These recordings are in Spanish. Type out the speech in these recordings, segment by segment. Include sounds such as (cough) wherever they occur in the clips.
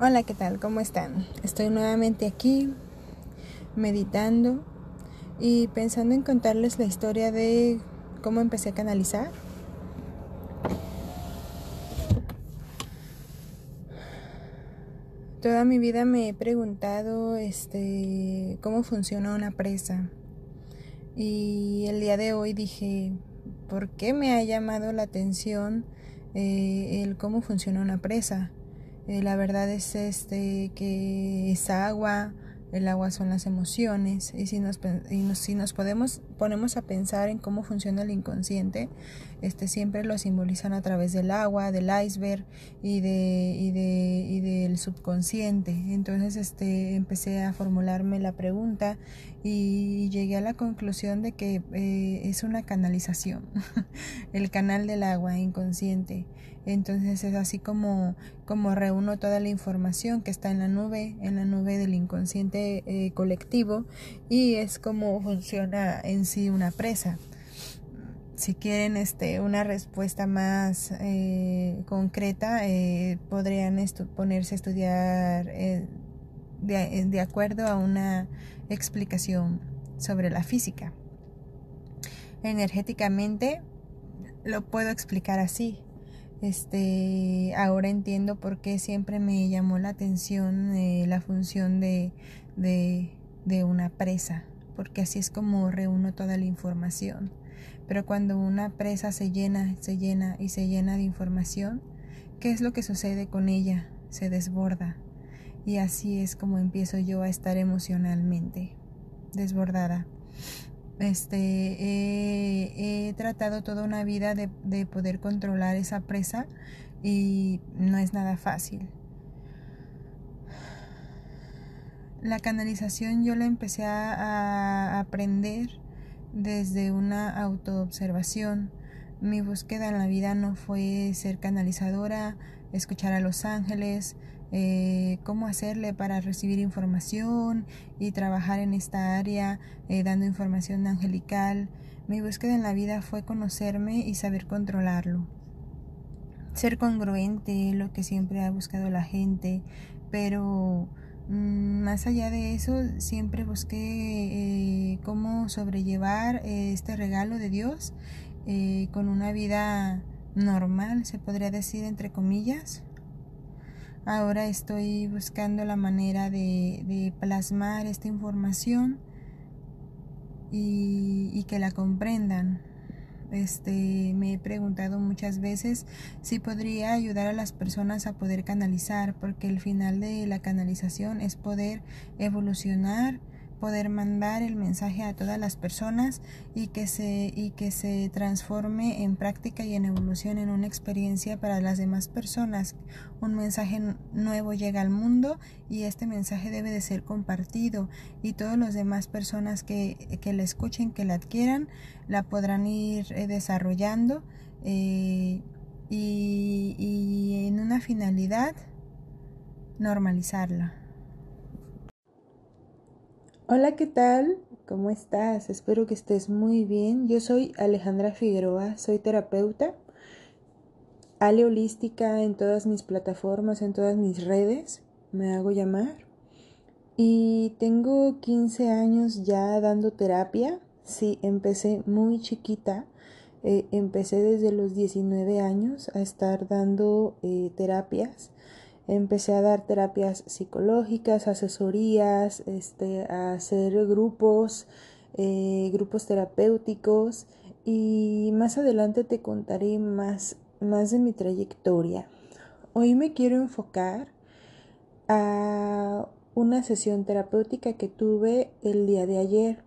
Hola, ¿qué tal? ¿Cómo están? Estoy nuevamente aquí meditando y pensando en contarles la historia de cómo empecé a canalizar. Toda mi vida me he preguntado este cómo funciona una presa. Y el día de hoy dije, ¿por qué me ha llamado la atención eh, el cómo funciona una presa? Eh, la verdad es este que es agua, el agua son las emociones y si nos, si nos podemos ponemos a pensar en cómo funciona el inconsciente, este siempre lo simbolizan a través del agua, del iceberg y de y de y del subconsciente. Entonces este empecé a formularme la pregunta y llegué a la conclusión de que eh, es una canalización, (laughs) el canal del agua inconsciente. Entonces es así como, como reúno toda la información que está en la nube, en la nube del inconsciente eh, colectivo y es como funciona en sí una presa. Si quieren este, una respuesta más eh, concreta, eh, podrían ponerse a estudiar de, de acuerdo a una explicación sobre la física. Energéticamente lo puedo explicar así este, ahora entiendo por qué siempre me llamó la atención eh, la función de, de, de una presa, porque así es como reúno toda la información. Pero cuando una presa se llena, se llena y se llena de información, ¿qué es lo que sucede con ella? Se desborda. Y así es como empiezo yo a estar emocionalmente desbordada este, he tratado toda una vida de, poder controlar esa presa y no es nada fácil. La canalización yo la empecé a, aprender desde una autoobservación. Mi búsqueda en la vida no fue ser canalizadora, escuchar a los ángeles, eh, cómo hacerle para recibir información y trabajar en esta área eh, dando información angelical. Mi búsqueda en la vida fue conocerme y saber controlarlo. Ser congruente, lo que siempre ha buscado la gente, pero mm, más allá de eso, siempre busqué eh, cómo sobrellevar este regalo de Dios con una vida normal, se podría decir entre comillas, Ahora estoy buscando la manera de, plasmar esta información y, que la comprendan. Este, me he preguntado muchas veces si podría ayudar a las personas a poder canalizar, porque el final de la canalización es poder evolucionar poder mandar el mensaje a todas las personas y que se y que se transforme en práctica y en evolución en una experiencia para las demás personas. Un mensaje nuevo llega al mundo y este mensaje debe de ser compartido y todas las demás personas que, que la escuchen, que la adquieran, la podrán ir eh, desarrollando eh, y, y en una finalidad normalizarla. Hola, ¿qué tal? ¿Cómo estás? Espero que estés muy bien. Yo soy Alejandra Figueroa, soy terapeuta, Ale Holística en todas mis plataformas, en todas mis redes, me hago llamar. Y tengo 15 años ya dando terapia. Sí, empecé muy chiquita. Eh, empecé desde los 19 años a estar dando eh, terapias empecé a dar terapias psicológicas, asesorías, este, a hacer grupos, eh, grupos terapéuticos y más adelante te contaré más, más de mi trayectoria. Hoy me quiero enfocar a una sesión terapéutica que tuve el día de ayer.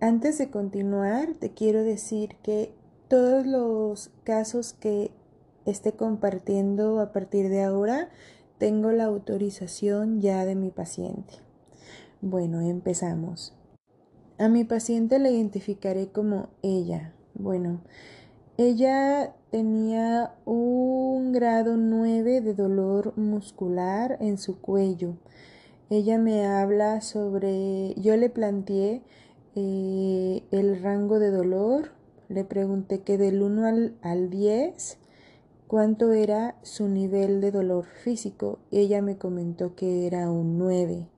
Antes de continuar, te quiero decir que todos los casos que esté compartiendo a partir de ahora, tengo la autorización ya de mi paciente. Bueno, empezamos. A mi paciente la identificaré como ella. Bueno, ella tenía un grado 9 de dolor muscular en su cuello. Ella me habla sobre, yo le planteé eh, el rango de dolor, le pregunté que del 1 al, al 10 cuánto era su nivel de dolor físico. Ella me comentó que era un 9.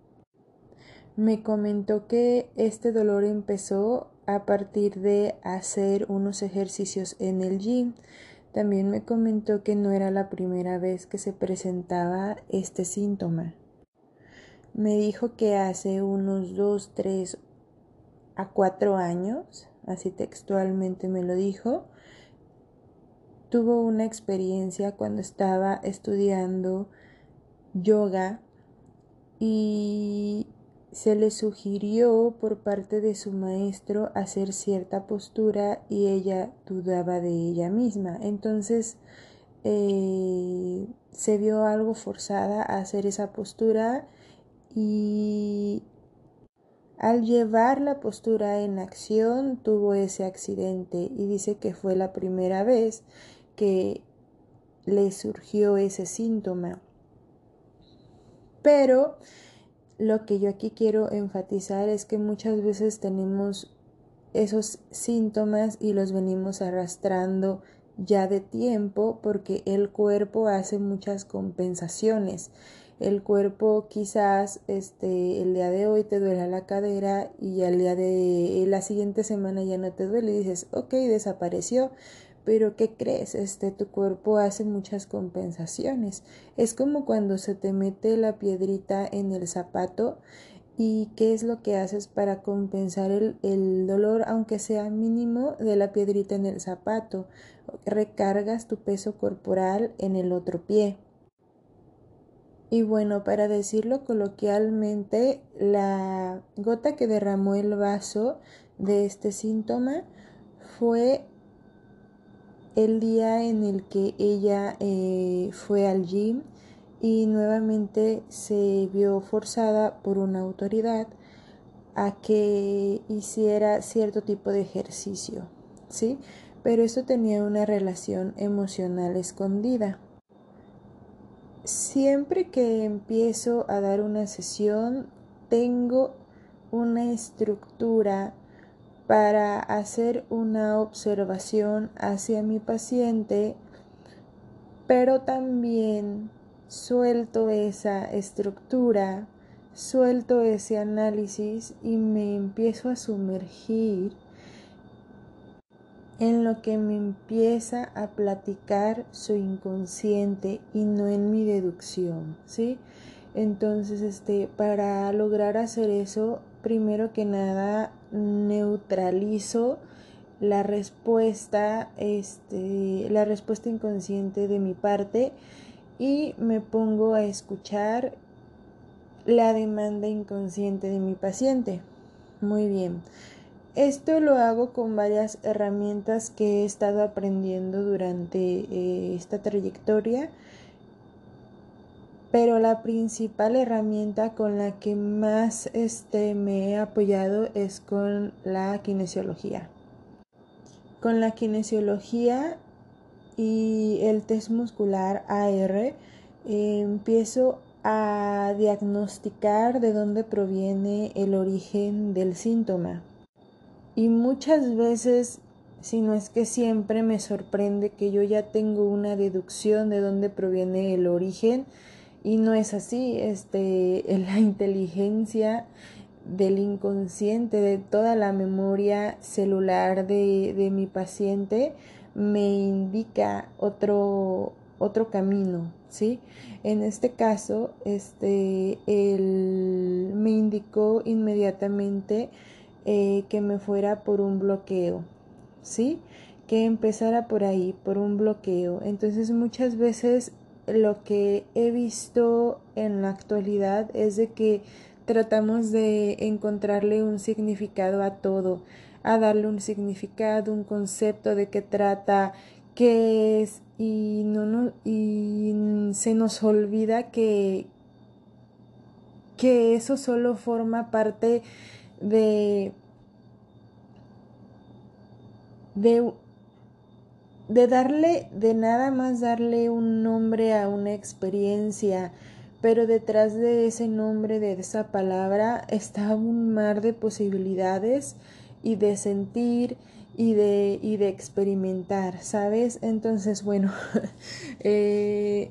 Me comentó que este dolor empezó a partir de hacer unos ejercicios en el gym. También me comentó que no era la primera vez que se presentaba este síntoma. Me dijo que hace unos 2, 3 a 4 años, así textualmente me lo dijo, tuvo una experiencia cuando estaba estudiando yoga y se le sugirió por parte de su maestro hacer cierta postura y ella dudaba de ella misma. Entonces eh, se vio algo forzada a hacer esa postura y al llevar la postura en acción tuvo ese accidente y dice que fue la primera vez que le surgió ese síntoma. Pero lo que yo aquí quiero enfatizar es que muchas veces tenemos esos síntomas y los venimos arrastrando ya de tiempo porque el cuerpo hace muchas compensaciones. El cuerpo quizás este el día de hoy te duele la cadera y al día de la siguiente semana ya no te duele y dices, ok, desapareció, pero ¿qué crees? Este tu cuerpo hace muchas compensaciones. Es como cuando se te mete la piedrita en el zapato y qué es lo que haces para compensar el, el dolor, aunque sea mínimo, de la piedrita en el zapato. Recargas tu peso corporal en el otro pie. Y bueno, para decirlo coloquialmente, la gota que derramó el vaso de este síntoma fue el día en el que ella eh, fue al gym y nuevamente se vio forzada por una autoridad a que hiciera cierto tipo de ejercicio, ¿sí? Pero esto tenía una relación emocional escondida. Siempre que empiezo a dar una sesión, tengo una estructura para hacer una observación hacia mi paciente, pero también suelto esa estructura, suelto ese análisis y me empiezo a sumergir en lo que me empieza a platicar su inconsciente y no en mi deducción, ¿sí? Entonces, este, para lograr hacer eso, primero que nada neutralizo la respuesta, este, la respuesta inconsciente de mi parte y me pongo a escuchar la demanda inconsciente de mi paciente. Muy bien. Esto lo hago con varias herramientas que he estado aprendiendo durante eh, esta trayectoria pero la principal herramienta con la que más este, me he apoyado es con la kinesiología. Con la kinesiología y el test muscular AR empiezo a diagnosticar de dónde proviene el origen del síntoma. Y muchas veces, si no es que siempre, me sorprende que yo ya tengo una deducción de dónde proviene el origen y no es así, este, la inteligencia del inconsciente, de toda la memoria celular de, de mi paciente, me indica otro, otro camino, ¿sí? En este caso, este, él me indicó inmediatamente eh, que me fuera por un bloqueo, ¿sí? Que empezara por ahí, por un bloqueo. Entonces muchas veces lo que he visto en la actualidad es de que tratamos de encontrarle un significado a todo, a darle un significado, un concepto de qué trata, qué es y no, no y se nos olvida que que eso solo forma parte de de de darle, de nada más darle un nombre a una experiencia, pero detrás de ese nombre, de esa palabra, está un mar de posibilidades y de sentir y de, y de experimentar, ¿sabes? Entonces, bueno, (laughs) eh,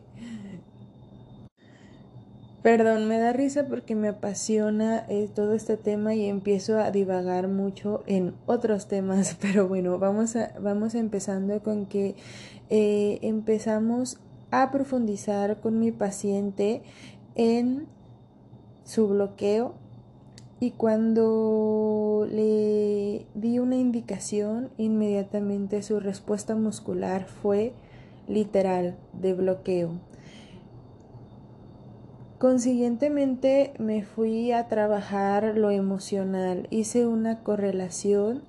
Perdón, me da risa porque me apasiona eh, todo este tema y empiezo a divagar mucho en otros temas, (laughs) pero bueno, vamos, a, vamos empezando con que eh, empezamos a profundizar con mi paciente en su bloqueo y cuando le di una indicación, inmediatamente su respuesta muscular fue literal de bloqueo. Consiguientemente me fui a trabajar lo emocional, hice una correlación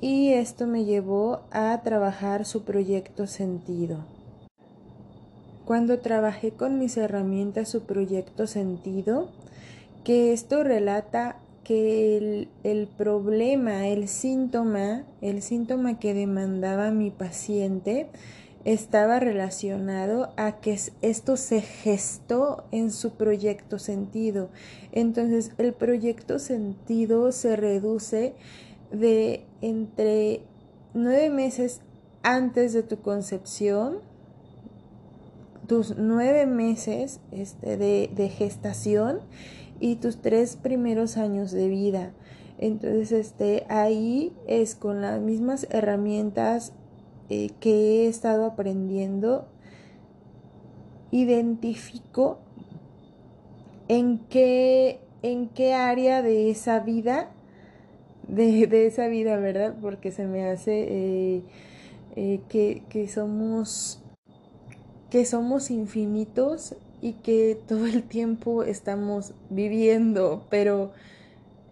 y esto me llevó a trabajar su proyecto sentido. Cuando trabajé con mis herramientas su proyecto sentido, que esto relata que el, el, problema, el síntoma, el síntoma que demandaba mi paciente estaba relacionado a que esto se gestó en su proyecto sentido. Entonces el proyecto sentido se reduce de entre nueve meses antes de tu concepción, tus nueve meses este, de, gestación y tus tres primeros años de vida. Entonces, este, ahí es con las mismas herramientas eh, que he estado aprendiendo, identifico en qué, en qué área de esa vida, de, esa vida, ¿verdad? Porque se me hace eh, eh, que, que somos que somos infinitos y que todo el tiempo estamos viviendo, pero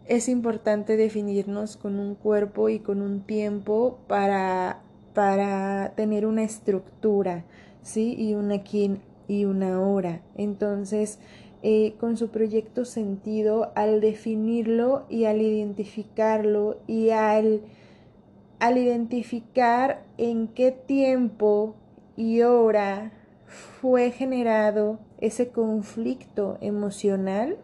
es importante definirnos con un cuerpo y con un tiempo para para tener una estructura, ¿sí? Y una aquí y una hora. Entonces, eh, con su proyecto sentido, al definirlo y al identificarlo y al, al identificar en qué tiempo y hora fue generado ese conflicto emocional,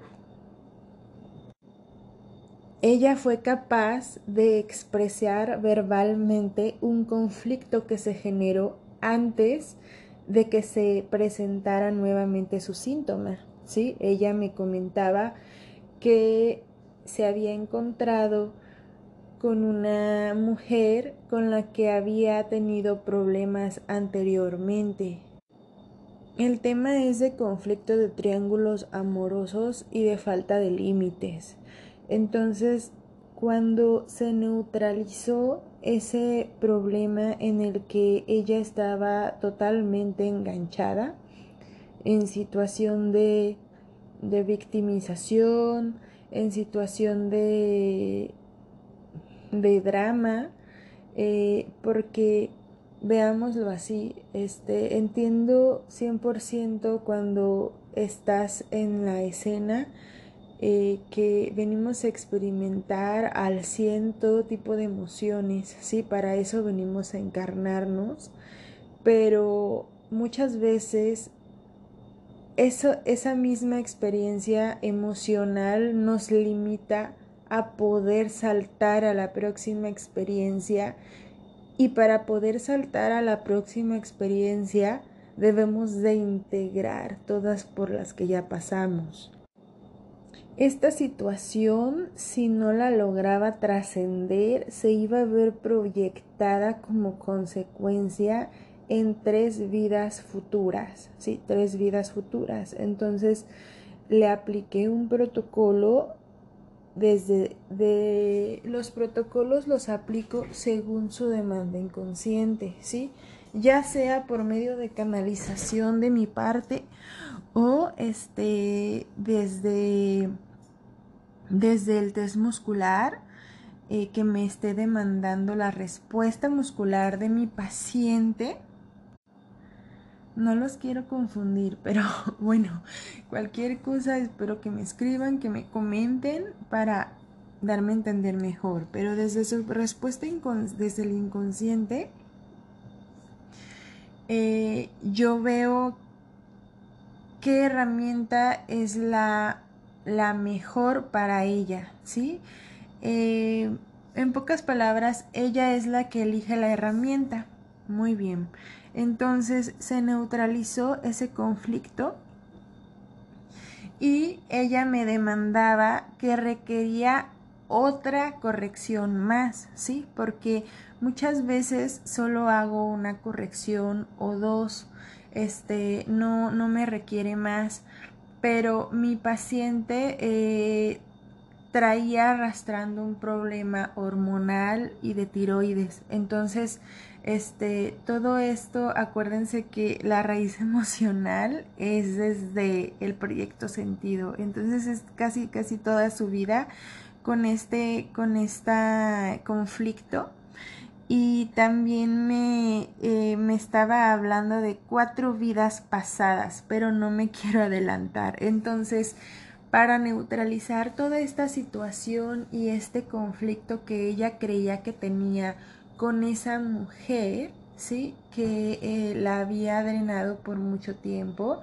ella fue capaz de expresar verbalmente un conflicto que se generó antes de que se presentara nuevamente su síntoma. ¿sí? Ella me comentaba que se había encontrado con una mujer con la que había tenido problemas anteriormente. El tema es de conflicto de triángulos amorosos y de falta de límites. Entonces, cuando se neutralizó ese problema en el que ella estaba totalmente enganchada, en situación de, de victimización, en situación de, de drama, eh, porque veámoslo así, este, entiendo 100% cuando estás en la escena, eh, que venimos a experimentar al cien todo tipo de emociones, sí, para eso venimos a encarnarnos, pero muchas veces eso, esa misma experiencia emocional nos limita a poder saltar a la próxima experiencia y para poder saltar a la próxima experiencia debemos de integrar todas por las que ya pasamos. Esta situación, si no la lograba trascender, se iba a ver proyectada como consecuencia en tres vidas futuras, ¿sí? Tres vidas futuras. Entonces, le apliqué un protocolo desde de los protocolos los aplico según su demanda inconsciente, ¿sí? Ya sea por medio de canalización de mi parte o este desde desde el test muscular eh, que me esté demandando la respuesta muscular de mi paciente. No los quiero confundir, pero (laughs) bueno, cualquier cosa espero que me escriban, que me comenten para darme a entender mejor. Pero desde su respuesta desde el inconsciente, eh, yo veo qué herramienta es la la mejor para ella, ¿sí? Eh, en pocas palabras, ella es la que elige la herramienta. Muy bien. Entonces se neutralizó ese conflicto y ella me demandaba que requería otra corrección más, ¿sí? Porque muchas veces solo hago una corrección o dos, este, no, no me requiere más, pero mi paciente eh, traía arrastrando un problema hormonal y de tiroides. Entonces, este, todo esto, acuérdense que la raíz (laughs) emocional es desde el proyecto sentido. Entonces es casi, casi toda su vida con este, con este conflicto. Y también me, eh, me estaba hablando de cuatro vidas pasadas, pero no me (laughs) quiero adelantar. Entonces, para neutralizar toda esta situación y este conflicto que ella creía que tenía con esa mujer, ¿sí? Que eh, la había drenado por mucho tiempo.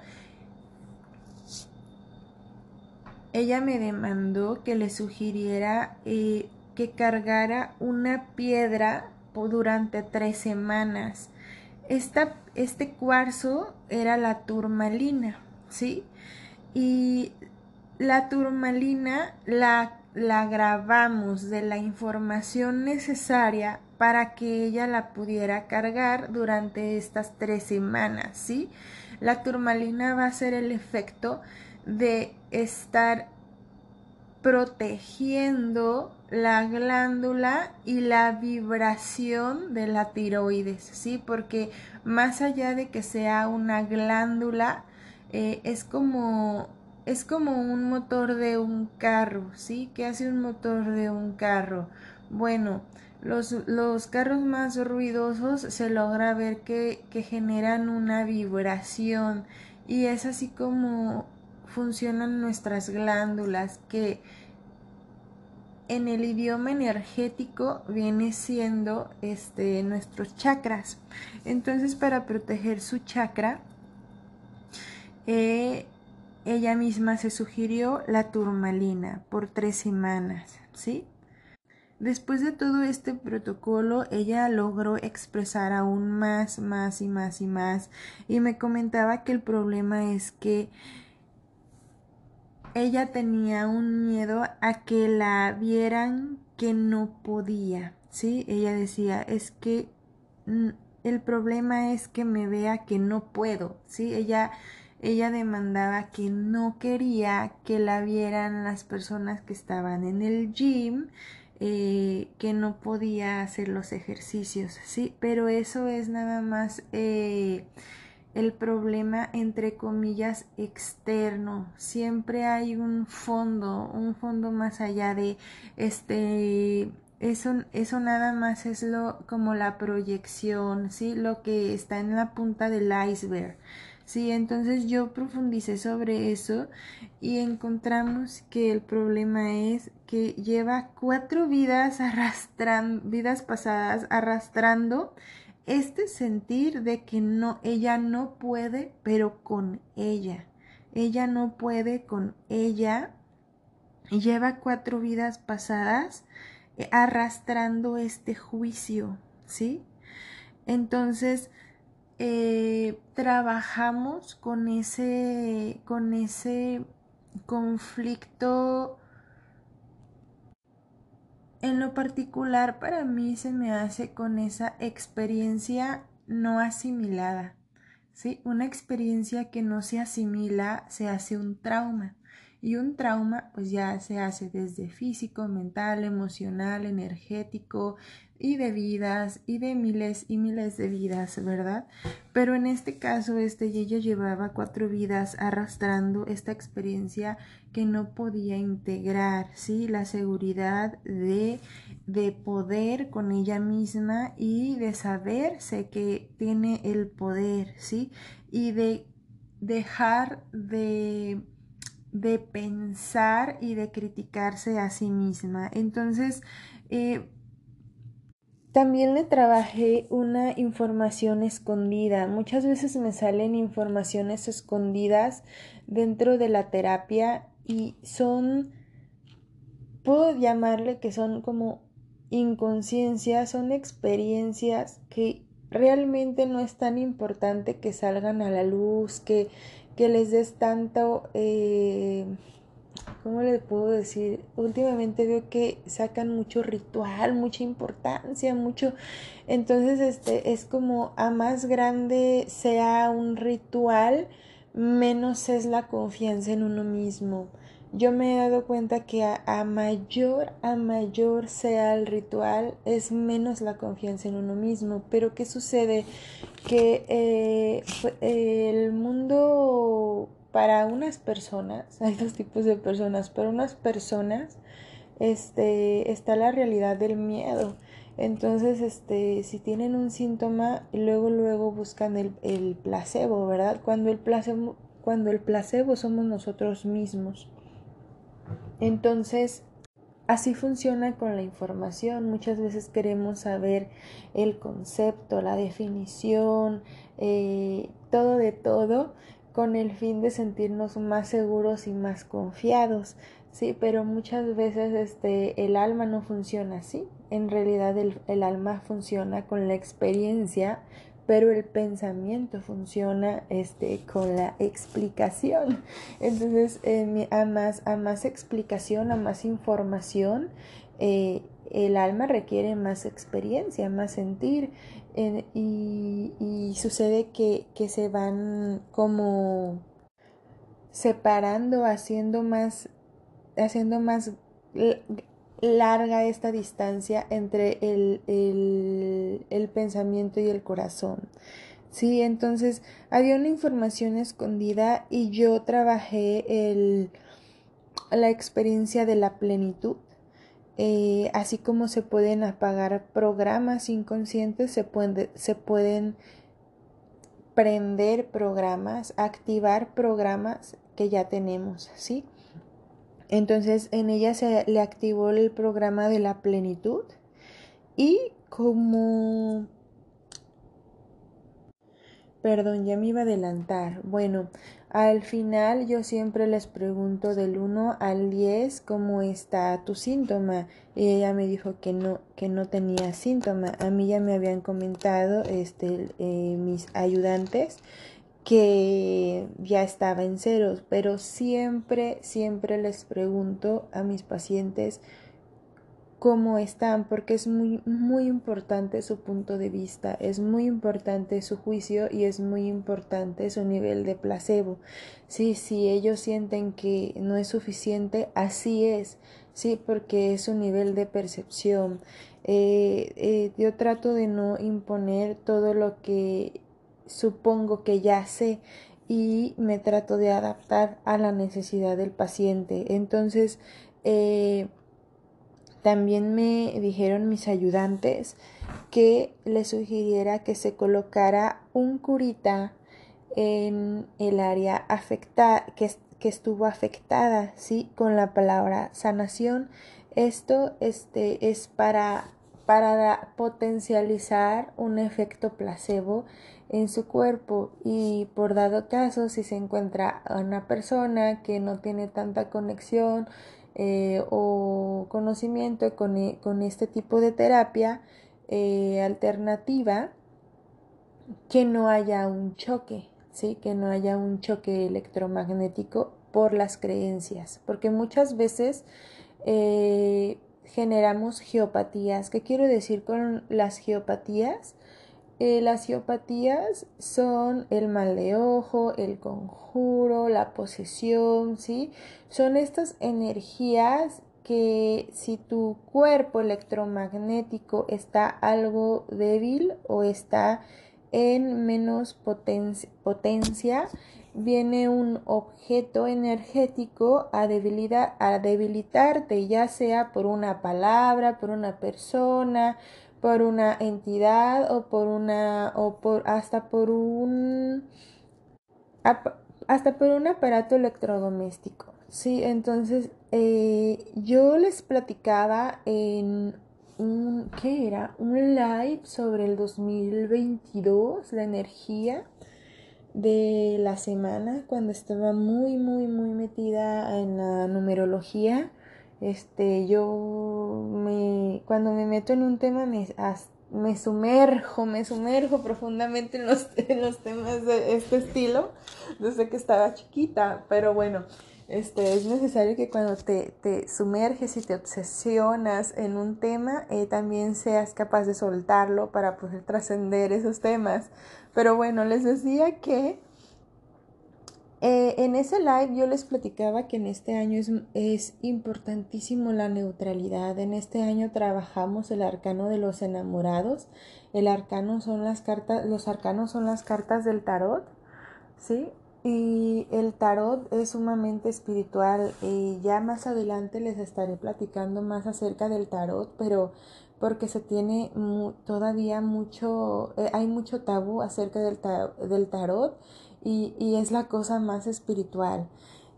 Ella me demandó que le sugiriera eh, que cargara una piedra durante tres semanas. Esta, este cuarzo era la turmalina, ¿sí? Y la turmalina la, la grabamos de la información necesaria para que ella la pudiera cargar durante estas tres semanas, ¿sí? La turmalina va a ser el efecto de estar protegiendo la glándula y la vibración de la tiroides, ¿sí? Porque más allá de que sea una glándula, eh, es como es como un motor de un carro, ¿sí? ¿Qué hace un motor de un carro? Bueno, los, los carros más ruidosos se logra ver que, que generan una vibración y es así como funcionan nuestras glándulas que en el idioma energético viene siendo este nuestros chakras entonces para proteger su chakra eh, ella misma se sugirió la turmalina por tres semanas, ¿sí? Después de todo este protocolo, ella logró expresar aún más, más y más y más, y me comentaba que el problema es que ella tenía un miedo a que la vieran que no podía, ¿sí? Ella decía, es que el problema es que me vea que no puedo, ¿sí? Ella ella demandaba que no quería que la vieran las personas que estaban en el gym, eh, que no podía hacer los ejercicios, ¿sí? Pero eso es nada más eh, el problema, entre comillas, externo. Siempre hay un fondo, un fondo más allá de este... Eso, eso nada más es lo como la proyección, ¿sí? Lo que está en la punta del iceberg. Sí, entonces yo profundicé sobre eso y encontramos que el problema es que lleva cuatro vidas arrastrando, vidas pasadas arrastrando este sentir de que no, ella no puede, pero con ella. Ella no puede con ella. Lleva cuatro vidas pasadas eh, arrastrando este juicio, ¿sí? Entonces, eh, trabajamos con ese, con ese conflicto. En lo particular para mí se me hace con esa experiencia no asimilada. ¿sí? Una experiencia que no se asimila se hace un trauma. Y un trauma pues ya se hace desde físico, mental, emocional, energético y de vidas y de miles y miles de vidas, ¿verdad? Pero en este caso, este ella llevaba cuatro vidas arrastrando esta experiencia que no podía integrar, ¿sí? La seguridad de, de poder con ella misma y de saberse que tiene el poder, ¿sí? Y de dejar de de pensar y de criticarse a sí misma. Entonces, eh, también le trabajé una información escondida. Muchas veces me salen informaciones escondidas dentro de la terapia y son, puedo llamarle que son como inconsciencia son experiencias que realmente no es tan importante que salgan a la luz, que, que les des tanto, eh, ¿cómo le puedo decir? Últimamente veo que sacan mucho ritual, mucha importancia, mucho, entonces este es como a más grande sea un ritual, menos es la confianza en uno mismo yo me he dado cuenta que a, mayor, a mayor sea el ritual, es menos la confianza en uno mismo. Pero ¿qué sucede? Que eh, el mundo para unas personas, (laughs) hay dos tipos de personas, para unas personas este, está la realidad del miedo. Entonces, este, si tienen un síntoma, luego, luego buscan el, el placebo, ¿verdad? Cuando el placebo, cuando el placebo somos nosotros mismos. Entonces, así funciona con la información. Muchas veces queremos saber el concepto, la definición, eh, todo de todo con el fin de sentirnos más seguros y más confiados. Sí, pero muchas veces este, el alma no funciona así. En realidad el, alma funciona con la experiencia pero el pensamiento funciona este, con la explicación. Entonces, eh, a, más, a más explicación, a más información, eh, el alma requiere más experiencia, más sentir, y, y, sucede que, que se van como separando, haciendo más, haciendo más larga esta distancia entre el, el, pensamiento y el corazón. Sí, entonces había una información escondida y yo trabajé el, la experiencia de la plenitud. Eh, así como se pueden apagar programas inconscientes, se pueden, se pueden prender programas, activar programas que ya tenemos, ¿sí? Entonces en ella se le activó el programa de la plenitud y como... Perdón, ya me iba a adelantar. Bueno, al final yo siempre les pregunto del 1 al 10 cómo está tu síntoma. Y ella me dijo que no, que no tenía síntoma. A mí ya me habían comentado este, eh, mis ayudantes que ya estaba en ceros, pero siempre, siempre les pregunto a mis pacientes cómo están, porque es muy, muy importante su punto de vista, es muy importante su juicio y es muy importante su nivel de placebo. Sí, si ellos sienten que no es suficiente, así es, sí, porque es su nivel de percepción. Eh, eh, yo trato de no imponer todo lo que supongo que ya sé y me trato de adaptar a la necesidad del paciente. Entonces, eh, también me dijeron mis ayudantes que le sugiriera que se colocara un curita en el área afectada, que, que estuvo afectada, ¿sí? Con la palabra sanación. Esto este, es para, para potencializar un efecto placebo en su cuerpo y por dado caso si se encuentra una persona que no tiene tanta conexión eh, o conocimiento con, e, con, este tipo de terapia eh, alternativa que no haya un choque ¿sí? que no haya un choque electromagnético por las creencias porque muchas veces eh, generamos geopatías ¿qué quiero decir con las geopatías? Eh, las geopatías son el mal de ojo, el conjuro, la posesión, ¿sí? Son estas energías que si tu cuerpo electromagnético está algo débil o está en menos potencia, viene un objeto energético a, a debilitarte, ya sea por una palabra, por una persona, por una entidad o por una o por hasta por un hasta por un aparato electrodoméstico. Sí entonces eh, yo les platicaba en un qué era un live sobre el 2022 la energía de la semana cuando estaba muy muy muy metida en la numerología Este, yo me, cuando me meto en un tema me, me sumerjo, me sumerjo profundamente en los, (laughs) en los temas de este estilo desde que estaba chiquita, pero bueno, este, es necesario que cuando te, te sumerges y te obsesionas en un tema, eh, también seas capaz de soltarlo para poder trascender esos temas. Pero bueno, les decía que eh, en ese live yo les platicaba que en este año es, importantísimo la neutralidad. En este año trabajamos el arcano de los enamorados. El arcano son las cartas, los arcanos son las cartas del tarot, ¿sí? Y el tarot es sumamente espiritual. Y ya más adelante les estaré platicando más acerca del tarot, pero porque se tiene todavía mucho, eh, hay mucho tabú acerca del tarot y, y, es la cosa más espiritual.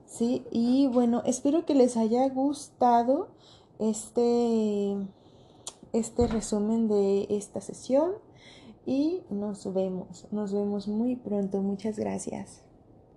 ¿sí? Y bueno, espero que les haya gustado este, este resumen de esta sesión y nos vemos, nos vemos muy pronto. Muchas gracias.